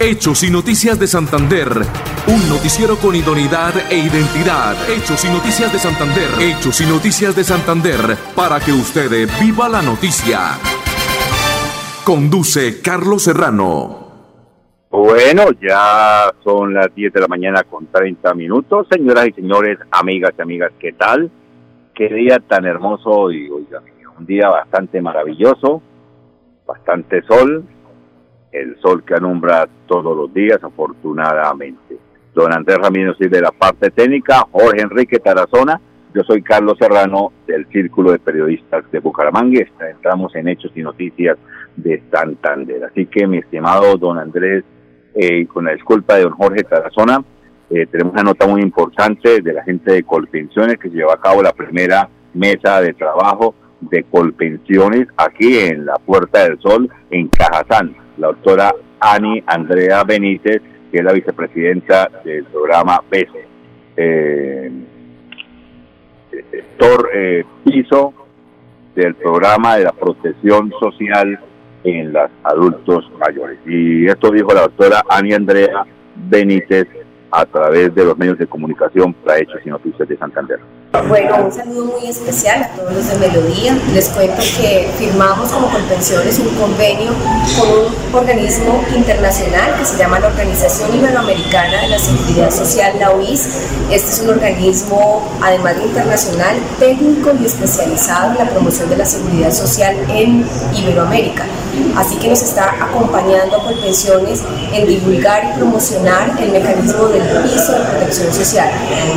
Hechos y Noticias de Santander. Un noticiero con idoneidad e identidad. Hechos y Noticias de Santander. Hechos y Noticias de Santander. Para que usted viva la noticia. Conduce Carlos Serrano. Bueno, ya son las 10 de la mañana con 30 minutos. Señoras y señores, amigas y amigas, ¿qué tal? Qué día tan hermoso hoy, oiga, un día bastante maravilloso, bastante sol, el sol que alumbra todos los días, afortunadamente. Don Andrés Ramírez de la parte técnica, Jorge Enrique Tarazona, yo soy Carlos Serrano del Círculo de Periodistas de Bucaramanga. Estamos en Hechos y Noticias de Santander. Así que, mi estimado don Andrés, eh, con la disculpa de don Jorge Tarazona, eh, tenemos una nota muy importante de la gente de Colpensiones que se lleva a cabo la primera mesa de trabajo de Colpensiones aquí en la Puerta del Sol, en Cajazán. La doctora Ani Andrea Benítez, que es la vicepresidenta del programa BES. Eh, eh, piso del programa de la protección social en los adultos mayores. Y esto dijo la doctora Ani Andrea Benítez a través de los medios de comunicación para Hechos y Noticias de Santander. Bueno, un saludo muy especial a todos los de Melodía. Les cuento que firmamos como Colpensiones un convenio con un organismo internacional que se llama la Organización Iberoamericana de la Seguridad Social, la OIS. Este es un organismo, además de internacional, técnico y especializado en la promoción de la seguridad social en Iberoamérica. Así que nos está acompañando a Colpensiones en divulgar y promocionar el mecanismo del piso de protección social,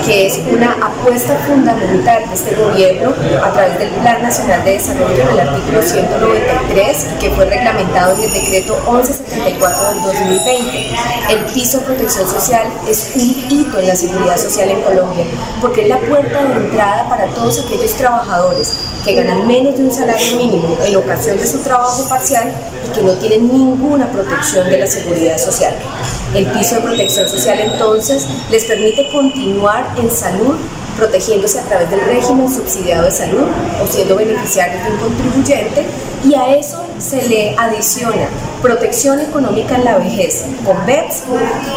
que es una apuesta fundamental de este gobierno a través del Plan Nacional de Desarrollo en el artículo 193, que fue reglamentado en el decreto 1174 del 2020. El piso de protección social es un hito en la seguridad social en Colombia, porque es la puerta de entrada para todos aquellos trabajadores que ganan menos de un salario mínimo en ocasión de su trabajo parcial y que no tienen ninguna protección de la seguridad social. El piso de protección social entonces les permite continuar en salud protegiéndose a través del régimen subsidiado de salud o siendo beneficiarios de un contribuyente y a eso se le adiciona protección económica en la vejez con BEPS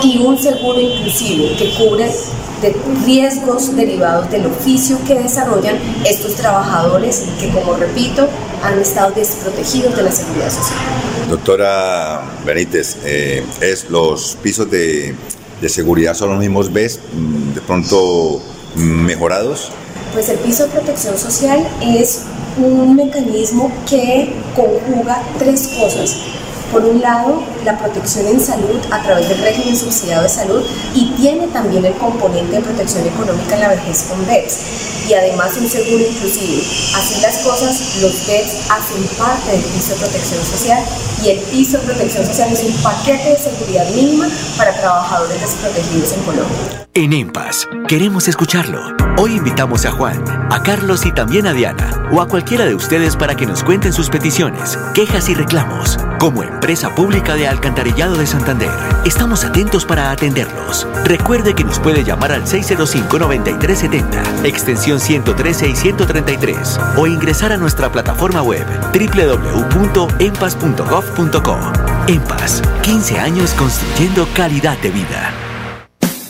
y un seguro inclusivo que cubre riesgos derivados del oficio que desarrollan estos trabajadores que, como repito, han estado desprotegidos de la seguridad social. Doctora Benítez, eh, ¿es los pisos de, de, seguridad son los mismos ¿ves? Mm, de pronto mejorados? Pues el piso de protección social es un mecanismo que conjuga tres cosas por un lado, la protección en salud a través del régimen subsidiado de salud y tiene también el componente de protección económica en la vejez con BEPS y además un seguro inclusivo. Así las cosas, los BEPS hacen parte del piso de protección social y el piso de protección social es un paquete de seguridad mínima para trabajadores desprotegidos en Colombia. En EMPAS, queremos escucharlo. Hoy invitamos a Juan, a Carlos y también a Diana, o a cualquiera de ustedes para que nos cuenten sus peticiones, quejas y reclamos. Como empresa pública de Alcantarillado de Santander, estamos atentos para atenderlos. Recuerde que nos puede llamar al 605-9370, extensión 113 y 133, o ingresar a nuestra plataforma web www.empas.gov.co. EMPAS, 15 años construyendo calidad de vida.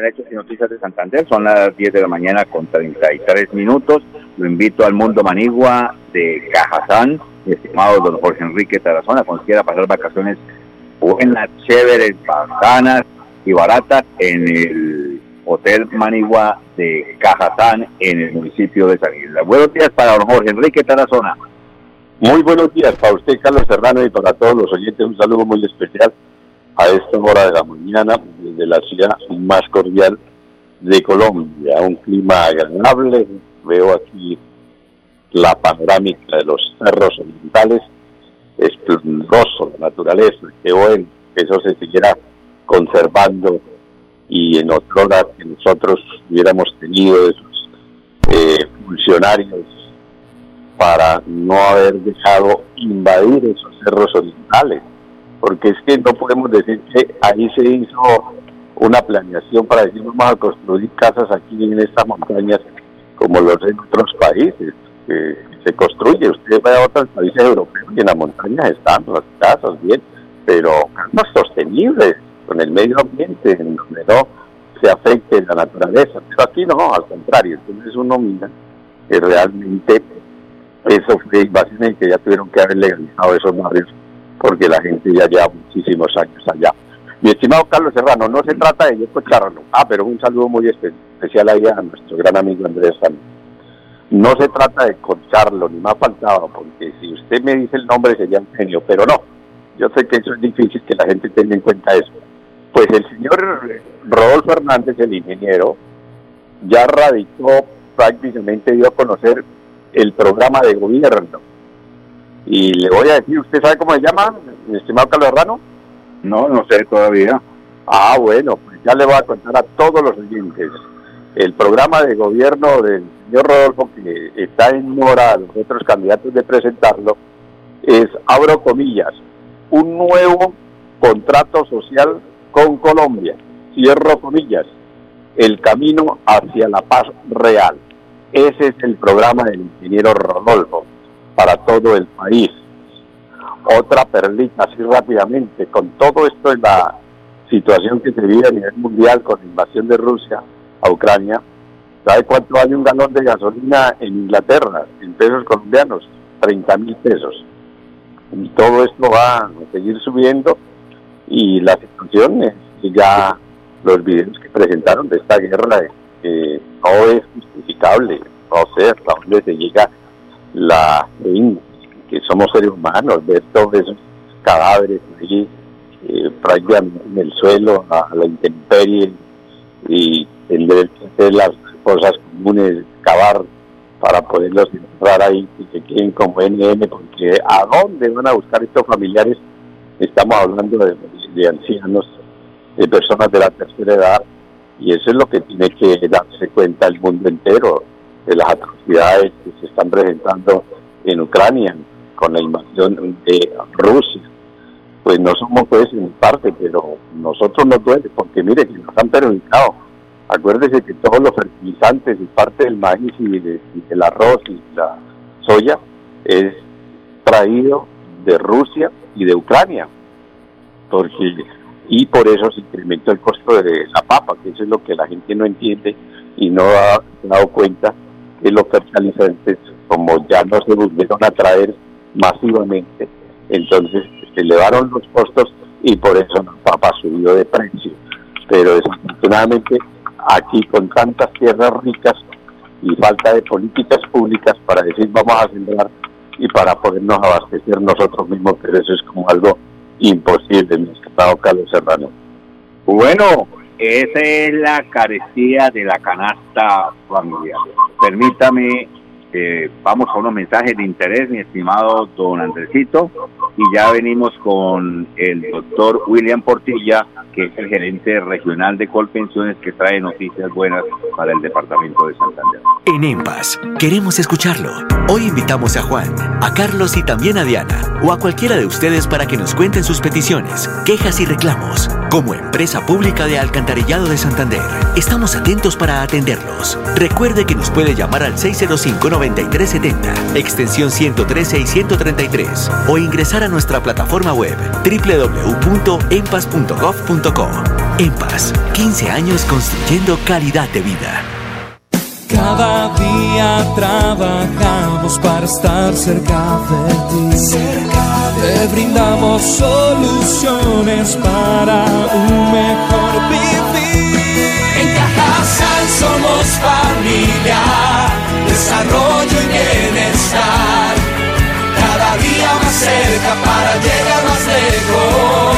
en Hechos y Noticias de Santander. Son las 10 de la mañana con 33 minutos. Lo invito al mundo manigua de Cajazán, mi estimado don Jorge Enrique Tarazona, cuando quiera pasar vacaciones buenas, chéveres, bacanas y baratas en el Hotel Manigua de Cajazán, en el municipio de San Isla. Buenos días para don Jorge Enrique Tarazona. Muy buenos días para usted, Carlos Serrano, y para todos los oyentes. Un saludo muy especial a esta hora de la mañana desde la ciudad más cordial de Colombia. Un clima agradable. Veo aquí la panorámica de los cerros orientales, esplendoroso la naturaleza. Qué bueno que eso se siguiera conservando y en otro lado que nosotros hubiéramos tenido esos eh, funcionarios para no haber dejado invadir esos cerros orientales, porque es que no podemos decir que ahí se hizo una planeación para decir vamos a construir casas aquí en estas montañas como los en otros países. se construye, usted va a otros países europeos y en las montañas están las casas bien, pero no sostenibles con el medio ambiente, en donde no se afecte la naturaleza. Pero aquí no, al contrario. Entonces uno mira que realmente eso fue invasión que ya tuvieron que haber legalizado esos barrios porque la gente ya lleva muchísimos años allá. Mi estimado Carlos Serrano, no se trata de yo escucharlo. Ah, pero un saludo muy especial ahí a nuestro gran amigo Andrés Sánchez. No se trata de concharlo, ni más faltaba, porque si usted me dice el nombre sería un genio, pero no. Yo sé que eso es difícil que la gente tenga en cuenta eso. Pues el señor Rodolfo Hernández, el ingeniero, ya radicó, prácticamente dio a conocer el programa de gobierno. Y le voy a decir, ¿usted sabe cómo se llama, mi estimado Carlos Herrano? No, no sé todavía. Ah, bueno, pues ya le voy a contar a todos los oyentes. El programa de gobierno del señor Rodolfo, que está en mora a los otros candidatos de presentarlo, es, abro comillas, un nuevo contrato social con Colombia, cierro comillas, el camino hacia la paz real. Ese es el programa del ingeniero Rodolfo para todo el país. Otra perlita, así rápidamente, con todo esto en la situación que se vive a nivel mundial con la invasión de Rusia a Ucrania, ¿sabe cuánto vale un galón de gasolina en Inglaterra en pesos colombianos? 30 mil pesos. Y todo esto va a seguir subiendo y la situación es que ya los videos que presentaron de esta guerra eh, no es justificable, no sé hasta dónde se llega la que somos seres humanos, ver todos esos cadáveres allí eh, en el suelo, a, la intemperie y tener que hacer las cosas comunes, cavar para poderlos entrar ahí y que queden como NN, porque ¿a dónde van a buscar estos familiares? Estamos hablando de ancianos, de personas de la tercera edad, y eso es lo que tiene que darse cuenta el mundo entero de las atrocidades que se están presentando en Ucrania con la invasión de Rusia. Pues no somos pues en parte, pero nosotros no duele, porque mire que nos han perjudicado. Acuérdese que todos los fertilizantes y parte del maíz y, del arroz y la soya es traído de Rusia y de Ucrania. Porque y por eso se incrementó el costo de la papa, que eso es lo que la gente no entiende y no ha dado cuenta que los fertilizantes, como ya no se volvieron a traer masivamente, entonces se elevaron los costos y por eso la papa subió de precio. Pero desafortunadamente aquí con tantas tierras ricas y falta de políticas públicas para decir vamos a sembrar y para podernos abastecer nosotros mismos, pero eso es como algo imposible, mi estimado Carlos Serrano. Bueno, esa es la carestía de la canasta familiar. Permítame, eh, vamos a unos mensajes de interés, mi estimado don Andresito, y ya venimos con el doctor William Portilla, que es el gerente regional de Colpensiones, que trae noticias buenas para el departamento de Santander. En EMPAS, queremos escucharlo. Hoy invitamos a Juan, a Carlos y también a Diana, o a cualquiera de ustedes para que nos cuenten sus peticiones, quejas y reclamos. Como empresa pública de Alcantarillado de Santander, estamos atentos para atenderlos. Recuerde que nos puede llamar al 605-9370, extensión 113 y 133, o ingresar a nuestra plataforma web www.empas.gov.co. EMPAS, 15 años construyendo calidad de vida. Cada día trabajamos para estar cerca de ti. Te brindamos soluciones para un mejor vivir. En Cajasal somos familia, desarrollo y bienestar. Más cerca para llegar más lejos.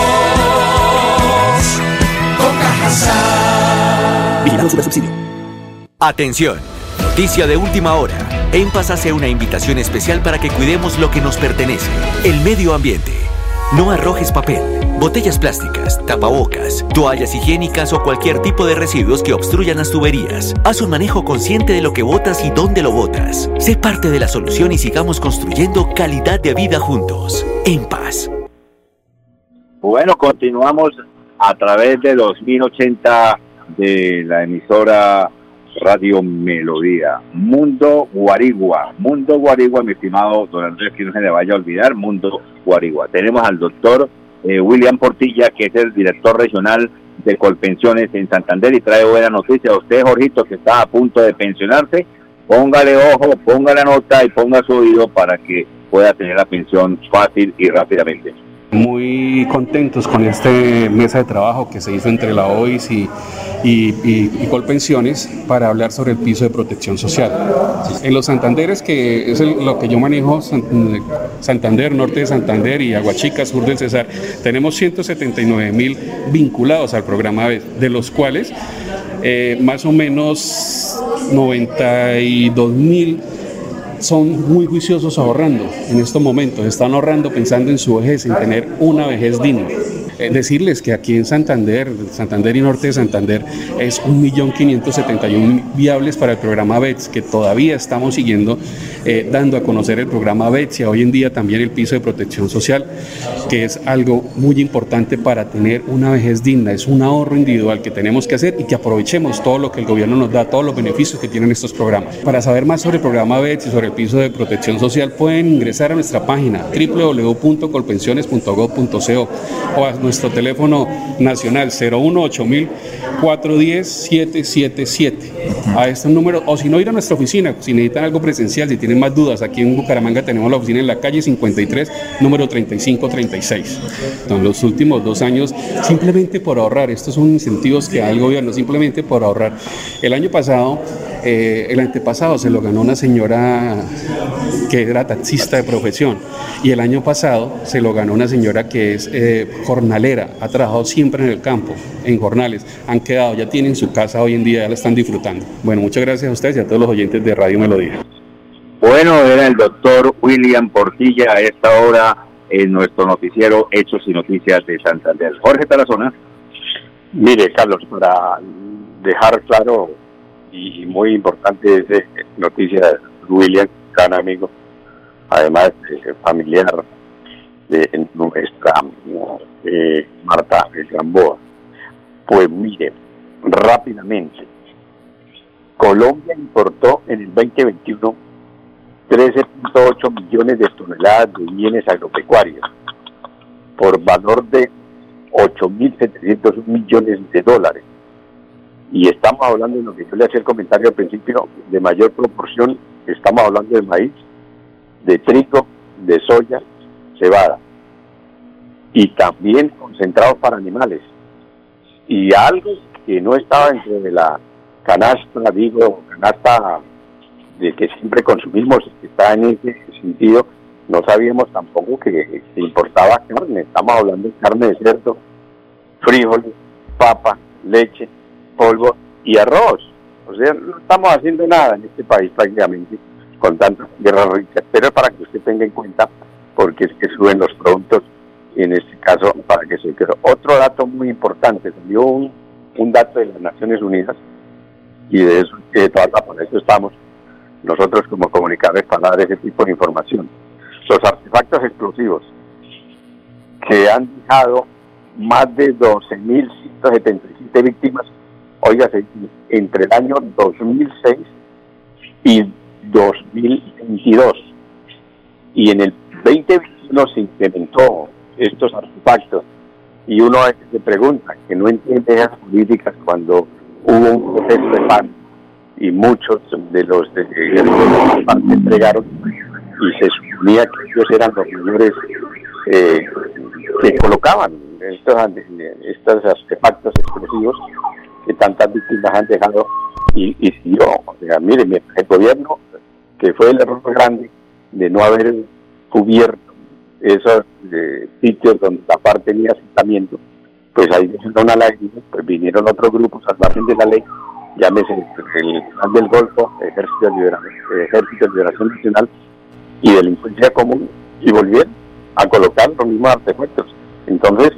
Con Cajasal. Subsidio. Atención, noticia de última hora. EMPAS hace una invitación especial para que cuidemos lo que nos pertenece, el medio ambiente. No arrojes papel botellas plásticas, tapabocas, toallas higiénicas o cualquier tipo de residuos que obstruyan las tuberías. Haz un manejo consciente de lo que botas y dónde lo botas. Sé parte de la solución y sigamos construyendo calidad de vida juntos. En paz. Bueno, continuamos a través de los 1080 de la emisora Radio Melodía. Mundo Guarigua. Mundo Guarigua, mi estimado don Andrés, que no se le vaya a olvidar, Mundo Guarigua. Tenemos al doctor eh, William Portilla, que es el director regional de Colpensiones en Santander y trae buena noticia a usted, Jorgito, que está a punto de pensionarse. Póngale ojo, ponga la nota y ponga su oído para que pueda tener la pensión fácil y rápidamente muy contentos con este mesa de trabajo que se hizo entre la OIS y, y, Colpensiones para hablar sobre el piso de protección social. En los Santanderes, que es lo que yo manejo, Santander, norte de Santander y Aguachica, sur del Cesar, tenemos 179 mil vinculados al programa de los cuales eh, más o menos 92 mil son muy juiciosos ahorrando en estos momentos, están ahorrando pensando en su vejez, en tener una vejez digna. Eh, decirles que aquí en Santander, Santander y Norte de Santander, es 1.571.000 viables para el programa BETS, que todavía estamos siguiendo eh, dando a conocer el programa BETS y hoy en día también el piso de protección social, que es algo muy importante para tener una vejez digna, es un ahorro individual que tenemos que hacer y que aprovechemos todo lo que el gobierno nos da, todos los beneficios que tienen estos programas. Para saber más sobre el programa BETS y sobre el piso de protección social, pueden ingresar a nuestra página www.colpensiones.gov.co o a nuestro teléfono nacional 018 410 777 a este número o si no ir a nuestra oficina si necesitan algo presencial si tienen más dudas aquí en Bucaramanga tenemos la oficina en la calle 53 número 3536 en los últimos dos años simplemente por ahorrar estos son incentivos que da el gobierno simplemente por ahorrar el año pasado eh, el antepasado se lo ganó una señora que era taxista de profesión y el año pasado se lo ganó una señora que es eh, jornalera, ha trabajado siempre en el campo, en jornales, han quedado, ya tienen su casa hoy en día, ya la están disfrutando. Bueno, muchas gracias a ustedes y a todos los oyentes de Radio Melodía. Bueno, era el doctor William Portilla a esta hora en nuestro noticiero Hechos y Noticias de Santander. Jorge Tarazona. Mire, Carlos, para dejar claro y muy importante esa noticia William, gran amigo, además eh, familiar de nuestra eh, Marta Gamboa. Pues mire, rápidamente, Colombia importó en el 2021 13.8 millones de toneladas de bienes agropecuarios por valor de 8.700 millones de dólares y estamos hablando de lo que yo le hacía el comentario al principio, de mayor proporción, estamos hablando de maíz, de trigo, de soya, cebada, y también concentrados para animales. Y algo que no estaba dentro de la canasta, digo, canasta de que siempre consumimos, está en ese sentido, no sabíamos tampoco que importaba carne, estamos hablando de carne de cerdo, frijoles, papa, leche, polvo y arroz. O sea, no estamos haciendo nada en este país prácticamente con tantas tierras ricas, pero para que usted tenga en cuenta, porque es que suben los productos, en este caso para que se quede. Otro dato muy importante, salió un, un dato de las Naciones Unidas, y de eso, de por eso estamos nosotros como comunicadores para dar ese tipo de información. Los artefactos explosivos que han dejado más de 12.177 víctimas oiga, entre el año 2006 y 2022. Y en el 2021 se implementó estos artefactos y uno se pregunta que no entiende esas políticas cuando hubo un proceso de paz y muchos de los de, de entregaron y se suponía que ellos eran los mayores eh, que colocaban estos, estos artefactos explosivos que tantas víctimas han dejado y, y si yo, o sea, mire, el gobierno, que fue el error grande de no haber cubierto esos eh, sitios donde la parte tenía asentamiento, pues ahí una lágrima, pues vinieron otros grupos al margen de la ley, llámese el del Golfo, Ejército de, Liberación, Ejército de Liberación Nacional y Delincuencia Común, y volvieron a colocar los mismos artefactos. Entonces,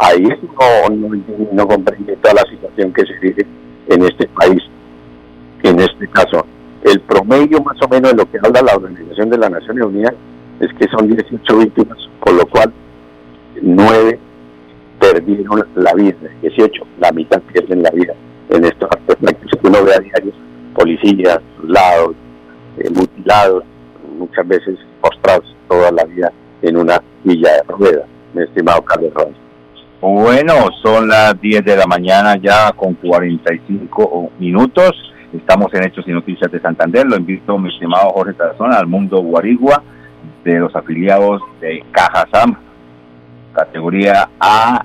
Ahí no, no, no comprende toda la situación que se vive en este país. En este caso, el promedio más o menos de lo que habla la Organización de las Naciones Unidas es que son 18 víctimas, por lo cual 9 perdieron la vida, 18, la mitad pierden la vida en estos aspectos uno ve a diario, policías, lados, eh, mutilados, muchas veces postrados toda la vida en una villa de ruedas, mi estimado Carlos Rodríguez. Bueno, son las 10 de la mañana ya con 45 minutos. Estamos en Hechos y Noticias de Santander. Lo invito, mi estimado Jorge Tarazona, al mundo Guarigua de los afiliados de Cajasam, categoría A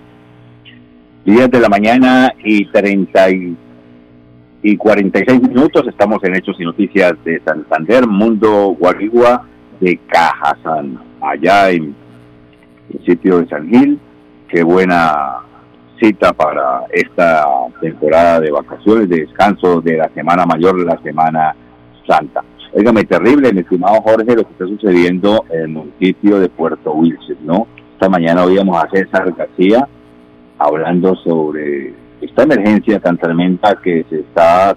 10 de la mañana y 30 y, y 46 minutos. Estamos en Hechos y Noticias de Santander, Mundo Guarigua de Cajazán, allá en el sitio de San Gil. Qué buena cita para esta temporada de vacaciones, de descanso de la Semana Mayor, la Semana Santa. Óigame, terrible, mi estimado Jorge, lo que está sucediendo en el municipio de Puerto Wilson, ¿no? Esta mañana oíamos a César García hablando sobre esta emergencia tan tremenda que se está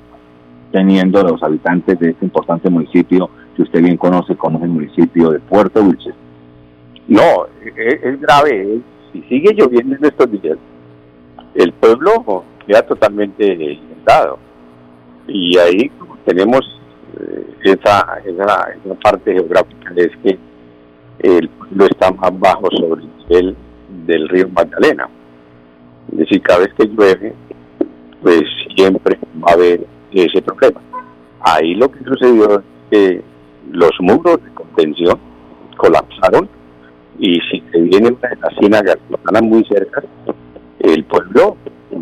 teniendo los habitantes de este importante municipio que usted bien conoce como es el municipio de Puerto Wilson. No, es, es grave. si sigue lloviendo en estos días, el pueblo queda totalmente inundado. Y ahí tenemos eh, esa, esa, esa parte geográfica, es que el pueblo está más bajo sobre el nivel del río Magdalena. Es decir, cada vez que llueve, pues siempre va a haber ese problema. Ahí lo que sucedió es que los muros de contención colapsaron y si se viene una de las muy cerca, el pueblo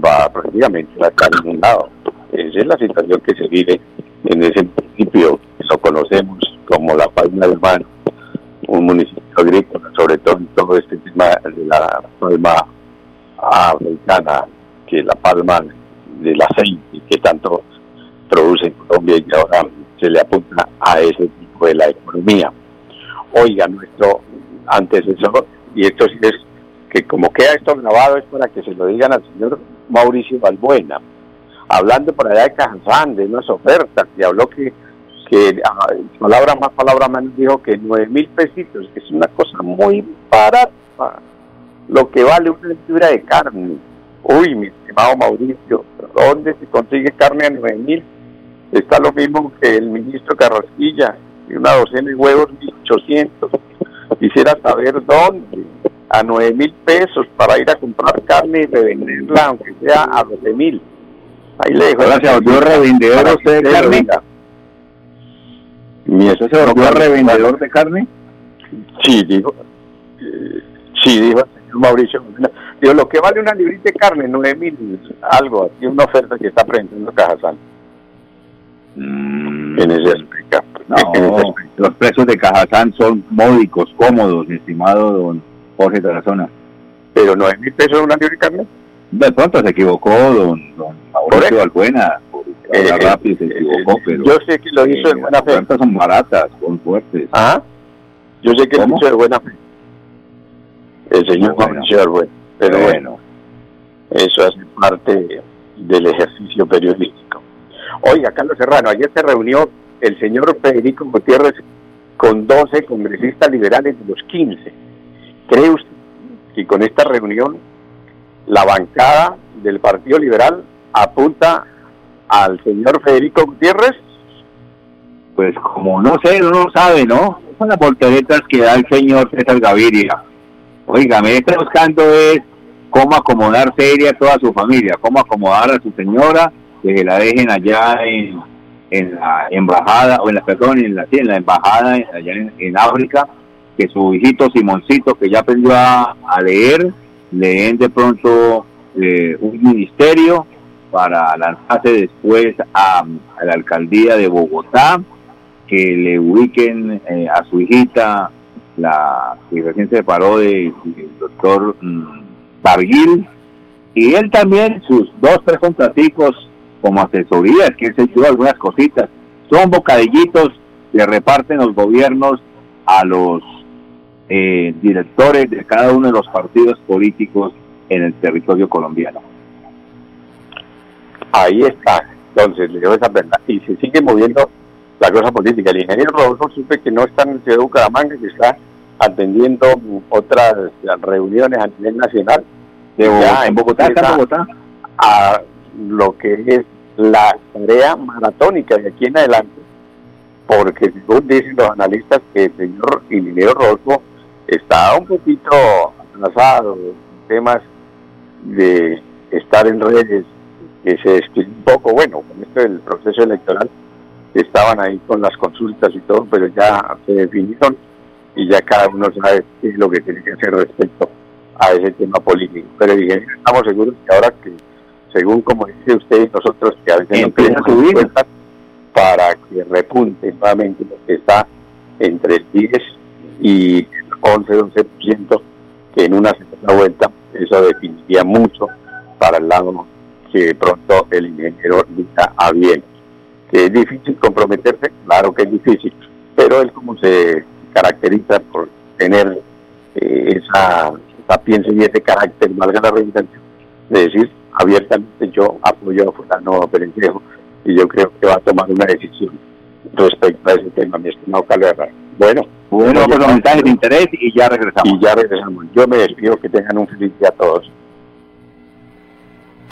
va prácticamente a estar inundado. Esa es la situación que se vive en ese municipio, que conocemos como La Palma del Mar, un municipio agrícola, sobre todo en todo este tema de la palma africana, que la palma del aceite que tanto produce en Colombia y que ahora se le apunta a ese tipo de la economía. Oiga, nuestro antecesor, y esto sí es que como queda esto grabado es para que se lo digan al señor Mauricio Balbuena, hablando por allá de Cajazán, de unas ofertas, y habló que, que ah, palabra más, palabra menos, dijo que nueve mil pesitos, que es una cosa muy barata, lo que vale una libra de carne. Uy, mi estimado Mauricio, ¿dónde se consigue carne a nueve mil? Está lo mismo que el ministro Carrasquilla, y una docena de huevos, 1800. Quisiera saber dónde, a nueve mil pesos para ir a comprar carne y revenderla, aunque sea a doce mil. Ahí le dejo. Se volvió revendedor usted de carne. Mi ¿Usted se volvió revendedor de carne? Sí, dijo. eh, sí, dijo Mauricio. Digo, lo que vale una librita de carne, nueve mil, algo, aquí una oferta que está presentando Cajazán Mm, en ese aspecto. En ese No, aspecto. los precios de Cajazán son módicos, cómodos, mi estimado don Jorge Tarazona. Pero nueve mil pesos una libra de carne. De pronto se equivocó don, don Mauricio Albuena, Eh, eh, rápido se eh, equivocó, eh, pero yo sé que lo hizo eh, de buena las fe. ofertas son baratas, son fuertes. ¿Ah? Yo sé que lo hizo de buena fe. El señor Bueno. Albuena. Pero bueno, bueno, eso hace parte del ejercicio periodístico. Oiga, Carlos Serrano, ayer se reunió el señor Federico Gutiérrez con 12 congresistas liberales de los 15. ¿Cree usted que con esta reunión la bancada del Partido Liberal apunta al señor Federico Gutiérrez? pues como no sé, no sabe, ¿no? Son las volteretas que da el señor César Gaviria. Oiga, me está buscando es cómo acomodar seria a toda su familia, cómo acomodar a su señora, que la dejen allá en, en la embajada, o en la, perdón, en la, en la embajada allá en, África, que su hijito Simoncito, que ya aprendió a, a leer, le den de pronto eh, un ministerio para lanzarse después a, a la alcaldía de Bogotá, que le ubiquen eh, a su hijita, la que recién se separó de- del doctor mm, Barguil, y él también, sus dos, tres contraticos como asesorías, que él se llevó algunas cositas, son bocadillitos que reparten los gobiernos a los eh, directores de cada uno de los partidos políticos en el territorio colombiano. Ahí está. Entonces, le dio esa verdad. Y se sigue moviendo la cosa política. El ingeniero Rodolfo supe que no está en el ciudad de Bucaramanga, que está atendiendo mm, otras reuniones a nivel nacional. De Bogotá, Ya en Bogotá, está en Bogotá. a lo que es la tarea maratónica de aquí en adelante, porque según dicen los analistas que el señor ingeniero Rodolfo está un poquito atrasado en temas de estar en redes, que se despidió un poco, bueno, con esto del proceso electoral, estaban ahí con las consultas y todo, pero ya se definieron y ya cada uno sabe qué es lo que tiene que hacer respecto a ese tema político. Pero dije, estamos seguros que ahora que, según como dice usted y nosotros, que a veces no encuestas, para que repunte nuevamente lo que está entre el 10 y 11, 11%, que en una segunda vuelta eso definiría mucho para el lado que de pronto el ingeniero diga a bien. Es difícil comprometerse, claro que es difícil, pero él como se caracteriza por tener eh, esa sapiencia y ese carácter, valga la redundancia, de decir abiertamente yo apoyo a fulano Perencejo y yo creo que va a tomar una decisión respecto a ese tema, mi estimado Carlos Herrera. Bueno, Bueno, pues mensajes de interés y ya regresamos. y ya regresamos. Yo me despido, que tengan un feliz día a todos.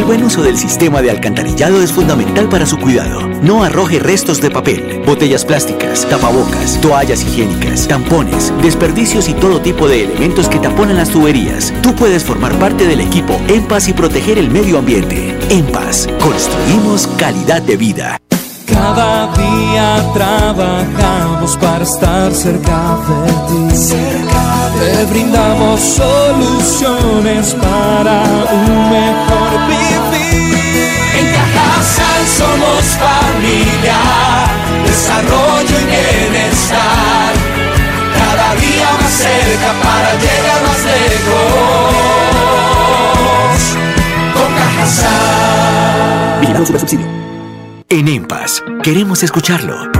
El buen uso del sistema de alcantarillado es fundamental para su cuidado. No arroje restos de papel, botellas plásticas, tapabocas, toallas higiénicas, tampones, desperdicios y todo tipo de elementos que taponan las tuberías. Tú puedes formar parte del equipo En Paz y proteger el medio ambiente. En Paz, construimos calidad de vida. Cada día trabajamos para estar cerca de ti. Te brindamos soluciones para un mejor vivir. Somos familia, desarrollo y bienestar. Cada día más cerca para llegar más lejos. Con Cajasal. Vigilado Supersubsidio. En EMPAS, queremos escucharlo.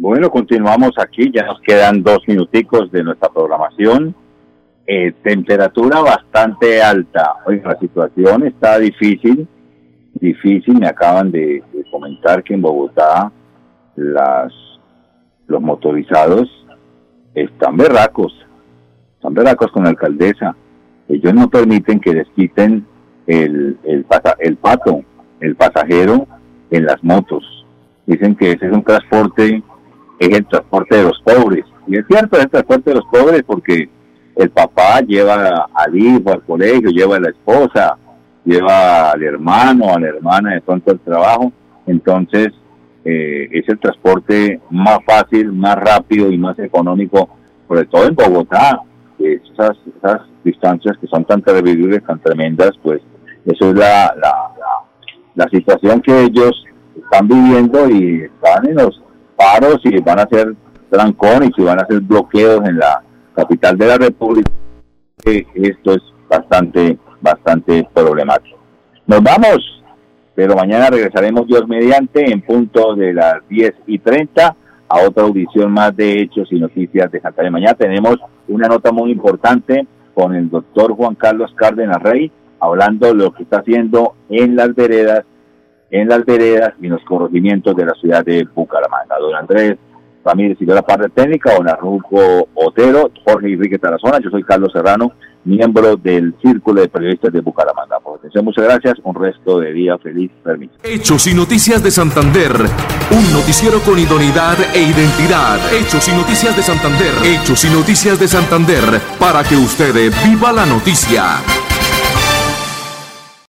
Bueno, continuamos aquí, ya nos quedan dos minuticos de nuestra programación. Eh, temperatura bastante alta. Oiga, la situación está difícil, difícil. Me acaban de, comentar que en Bogotá las los motorizados están berracos, están berracos con la alcaldesa. Ellos no permiten que les quiten el, el, el pato, el pasajero en las motos. dicen que ese es un transporte, es el transporte de los pobres. Y es cierto, es el transporte de los pobres porque el papá lleva al hijo al colegio, lleva a la esposa, lleva al hermano, a la hermana de pronto al trabajo. Entonces, eh, es el transporte más fácil, más rápido y más económico, sobre todo en Bogotá. Esas, esas distancias que son tan terribles, tan tremendas, pues eso es la, la, la, situación que ellos están viviendo y están en los paros y van a hacer trancones y van a hacer bloqueos en la capital de la República. Esto es bastante, bastante problemático. Nos vamos pero mañana regresaremos Dios mediante en punto de las 10 y 30 a otra audición más de Hechos y Noticias de Santa Fe. Mañana tenemos una nota muy importante con el doctor Juan Carlos Cárdenas Rey, hablando de lo que está haciendo en las veredas, en las veredas y en los corregimientos de la ciudad de Bucaramanga. Don Andrés Ramírez y la parte técnica, don Arruco Otero, Jorge Enrique Tarazona, yo soy Carlos Serrano miembro del Círculo de Periodistas de Bucaramanga. Por atención, muchas gracias. Un resto de día feliz. Permiso. Hechos y Noticias de Santander. Un noticiero con idoneidad e identidad. Hechos y Noticias de Santander. Hechos y Noticias de Santander. Para que usted viva la noticia.